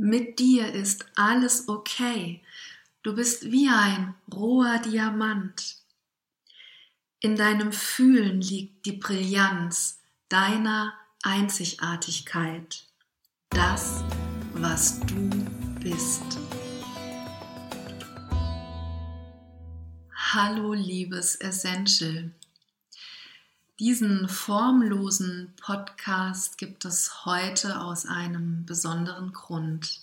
Mit dir ist alles okay. Du bist wie ein roher Diamant. In deinem Fühlen liegt die Brillanz deiner Einzigartigkeit. Das, was du bist. Hallo liebes Essential. Diesen formlosen Podcast gibt es heute aus einem besonderen Grund.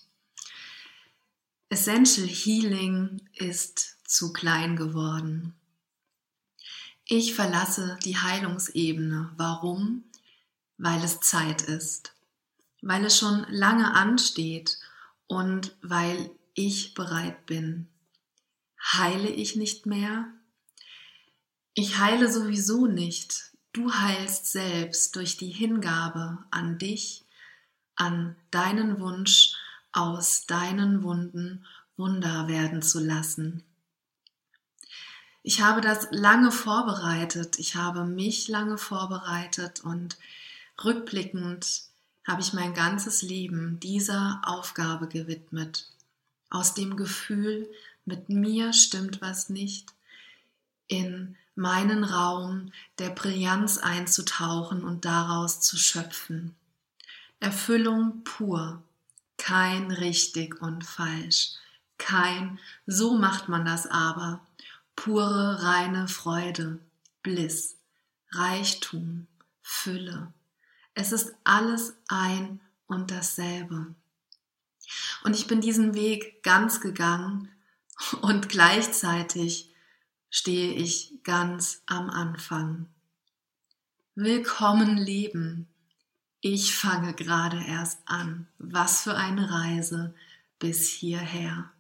Essential Healing ist zu klein geworden. Ich verlasse die Heilungsebene. Warum? Weil es Zeit ist, weil es schon lange ansteht und weil ich bereit bin. Heile ich nicht mehr? Ich heile sowieso nicht. Du heilst selbst durch die Hingabe an dich, an deinen Wunsch, aus deinen Wunden Wunder werden zu lassen. Ich habe das lange vorbereitet, ich habe mich lange vorbereitet und rückblickend habe ich mein ganzes Leben dieser Aufgabe gewidmet. Aus dem Gefühl, mit mir stimmt was nicht, in meinen Raum der Brillanz einzutauchen und daraus zu schöpfen. Erfüllung pur, kein richtig und falsch, kein so macht man das aber, pure reine Freude, Bliss, Reichtum, Fülle. Es ist alles ein und dasselbe. Und ich bin diesen Weg ganz gegangen und gleichzeitig stehe ich ganz am Anfang. Willkommen Leben. Ich fange gerade erst an. Was für eine Reise bis hierher.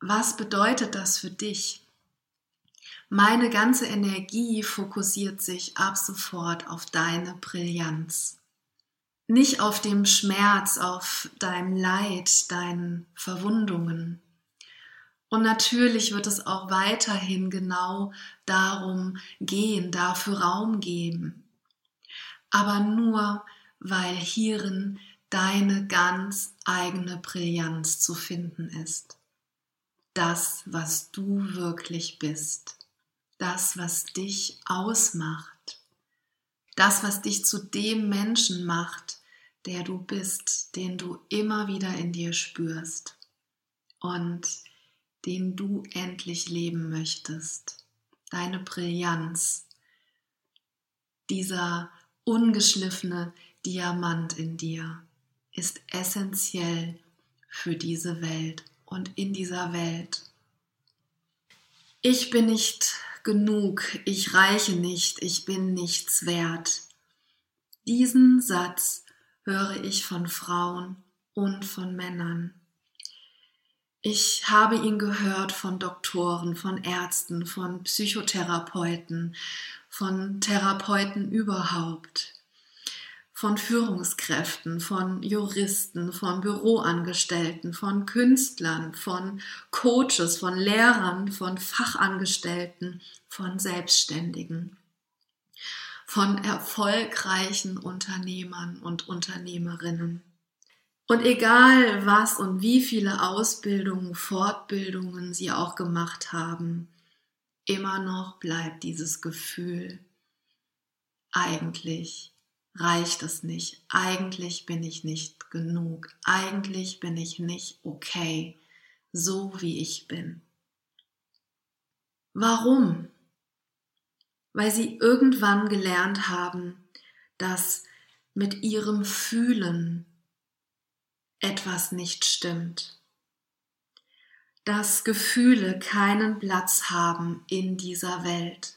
Was bedeutet das für dich? Meine ganze Energie fokussiert sich ab sofort auf deine Brillanz. Nicht auf dem Schmerz, auf deinem Leid, deinen Verwundungen, und natürlich wird es auch weiterhin genau darum gehen, dafür Raum geben. Aber nur, weil hierin deine ganz eigene Brillanz zu finden ist. Das, was du wirklich bist. Das, was dich ausmacht. Das, was dich zu dem Menschen macht, der du bist, den du immer wieder in dir spürst. Und den du endlich leben möchtest. Deine Brillanz, dieser ungeschliffene Diamant in dir ist essentiell für diese Welt und in dieser Welt. Ich bin nicht genug, ich reiche nicht, ich bin nichts wert. Diesen Satz höre ich von Frauen und von Männern. Ich habe ihn gehört von Doktoren, von Ärzten, von Psychotherapeuten, von Therapeuten überhaupt, von Führungskräften, von Juristen, von Büroangestellten, von Künstlern, von Coaches, von Lehrern, von Fachangestellten, von Selbstständigen, von erfolgreichen Unternehmern und Unternehmerinnen. Und egal was und wie viele Ausbildungen, Fortbildungen sie auch gemacht haben, immer noch bleibt dieses Gefühl, eigentlich reicht es nicht, eigentlich bin ich nicht genug, eigentlich bin ich nicht okay, so wie ich bin. Warum? Weil sie irgendwann gelernt haben, dass mit ihrem Fühlen etwas nicht stimmt. Dass Gefühle keinen Platz haben in dieser Welt.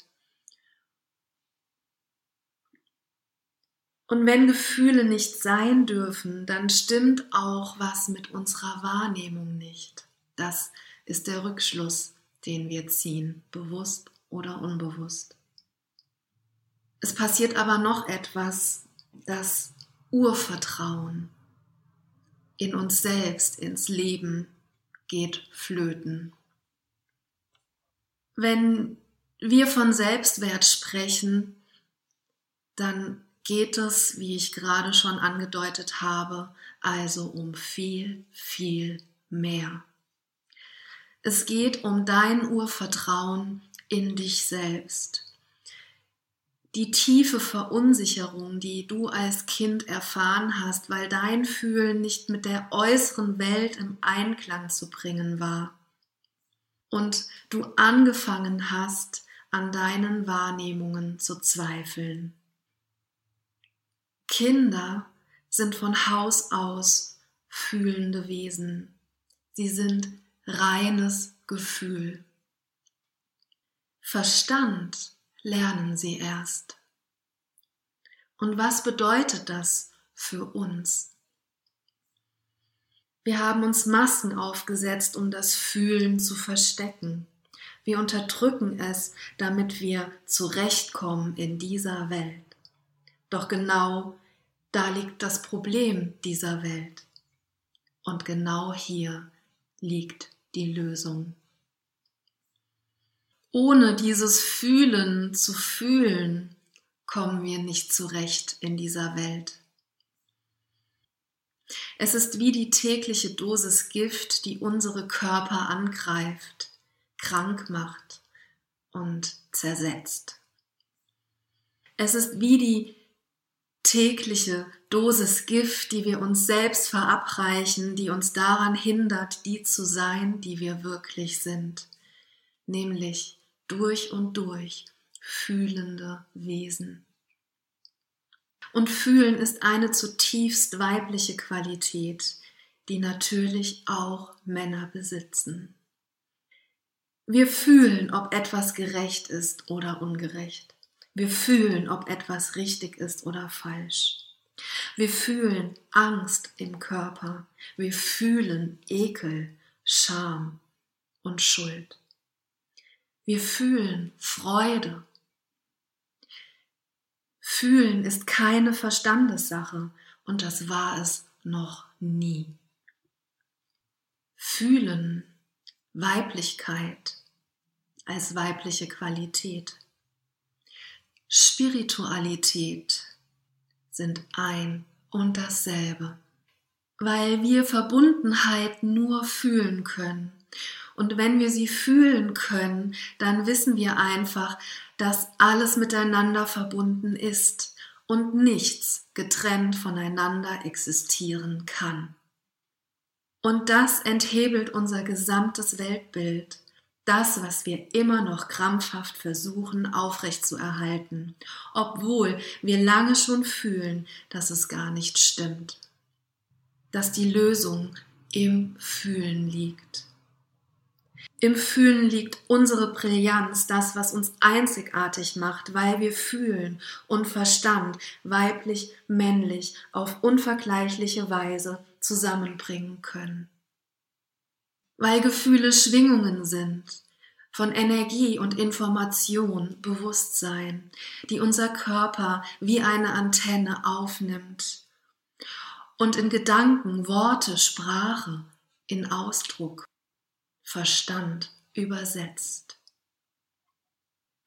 Und wenn Gefühle nicht sein dürfen, dann stimmt auch was mit unserer Wahrnehmung nicht. Das ist der Rückschluss, den wir ziehen, bewusst oder unbewusst. Es passiert aber noch etwas, das Urvertrauen in uns selbst, ins Leben geht flöten. Wenn wir von Selbstwert sprechen, dann geht es, wie ich gerade schon angedeutet habe, also um viel, viel mehr. Es geht um dein Urvertrauen in dich selbst. Die tiefe Verunsicherung, die du als Kind erfahren hast, weil dein Fühlen nicht mit der äußeren Welt im Einklang zu bringen war. Und du angefangen hast, an deinen Wahrnehmungen zu zweifeln. Kinder sind von Haus aus fühlende Wesen. Sie sind reines Gefühl. Verstand lernen sie erst. Und was bedeutet das für uns? Wir haben uns Masken aufgesetzt, um das Fühlen zu verstecken. Wir unterdrücken es, damit wir zurechtkommen in dieser Welt. Doch genau da liegt das Problem dieser Welt. Und genau hier liegt die Lösung. Ohne dieses Fühlen zu fühlen, kommen wir nicht zurecht in dieser Welt. Es ist wie die tägliche Dosis Gift, die unsere Körper angreift, krank macht und zersetzt. Es ist wie die tägliche Dosis Gift, die wir uns selbst verabreichen, die uns daran hindert, die zu sein, die wir wirklich sind, nämlich durch und durch fühlende Wesen. Und fühlen ist eine zutiefst weibliche Qualität, die natürlich auch Männer besitzen. Wir fühlen, ob etwas gerecht ist oder ungerecht. Wir fühlen, ob etwas richtig ist oder falsch. Wir fühlen Angst im Körper. Wir fühlen Ekel, Scham und Schuld. Wir fühlen Freude. Fühlen ist keine Verstandessache und das war es noch nie. Fühlen, Weiblichkeit als weibliche Qualität. Spiritualität sind ein und dasselbe, weil wir Verbundenheit nur fühlen können und wenn wir sie fühlen können, dann wissen wir einfach, dass alles miteinander verbunden ist und nichts getrennt voneinander existieren kann. Und das enthebelt unser gesamtes Weltbild, das, was wir immer noch krampfhaft versuchen aufrechtzuerhalten, obwohl wir lange schon fühlen, dass es gar nicht stimmt, dass die Lösung im Fühlen liegt. Im Fühlen liegt unsere Brillanz, das, was uns einzigartig macht, weil wir fühlen und Verstand weiblich, männlich auf unvergleichliche Weise zusammenbringen können. Weil Gefühle Schwingungen sind, von Energie und Information, Bewusstsein, die unser Körper wie eine Antenne aufnimmt und in Gedanken, Worte, Sprache, in Ausdruck Verstand übersetzt.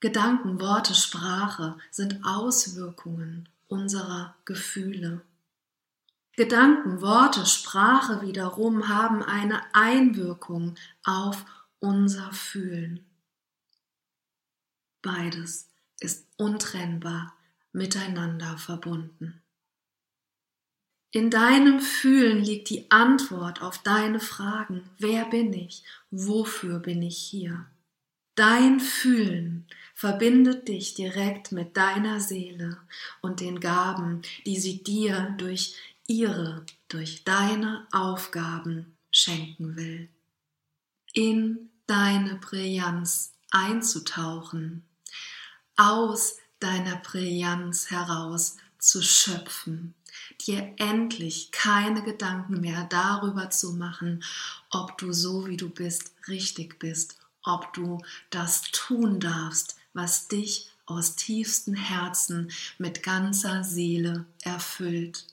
Gedanken, Worte, Sprache sind Auswirkungen unserer Gefühle. Gedanken, Worte, Sprache wiederum haben eine Einwirkung auf unser Fühlen. Beides ist untrennbar miteinander verbunden. In deinem Fühlen liegt die Antwort auf deine Fragen. Wer bin ich? Wofür bin ich hier? Dein Fühlen verbindet dich direkt mit deiner Seele und den Gaben, die sie dir durch ihre, durch deine Aufgaben schenken will. In deine Brillanz einzutauchen, aus deiner Brillanz heraus zu schöpfen dir endlich keine Gedanken mehr darüber zu machen, ob du so wie du bist richtig bist, ob du das tun darfst, was dich aus tiefstem Herzen mit ganzer Seele erfüllt.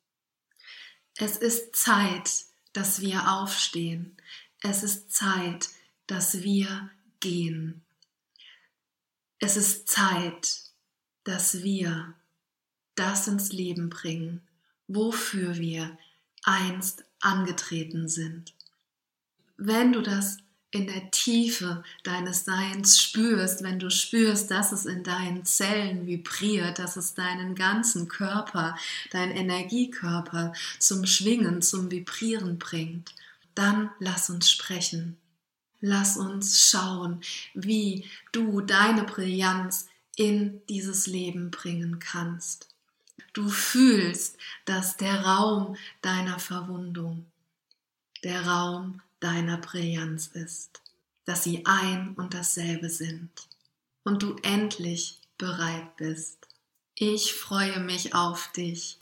Es ist Zeit, dass wir aufstehen. Es ist Zeit, dass wir gehen. Es ist Zeit, dass wir das ins Leben bringen, wofür wir einst angetreten sind. Wenn du das in der Tiefe deines Seins spürst, wenn du spürst, dass es in deinen Zellen vibriert, dass es deinen ganzen Körper, deinen Energiekörper zum Schwingen, zum Vibrieren bringt, dann lass uns sprechen. Lass uns schauen, wie du deine Brillanz in dieses Leben bringen kannst. Du fühlst, dass der Raum deiner Verwundung, der Raum deiner Brillanz ist, dass sie ein und dasselbe sind und du endlich bereit bist. Ich freue mich auf dich,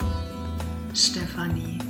Stefanie.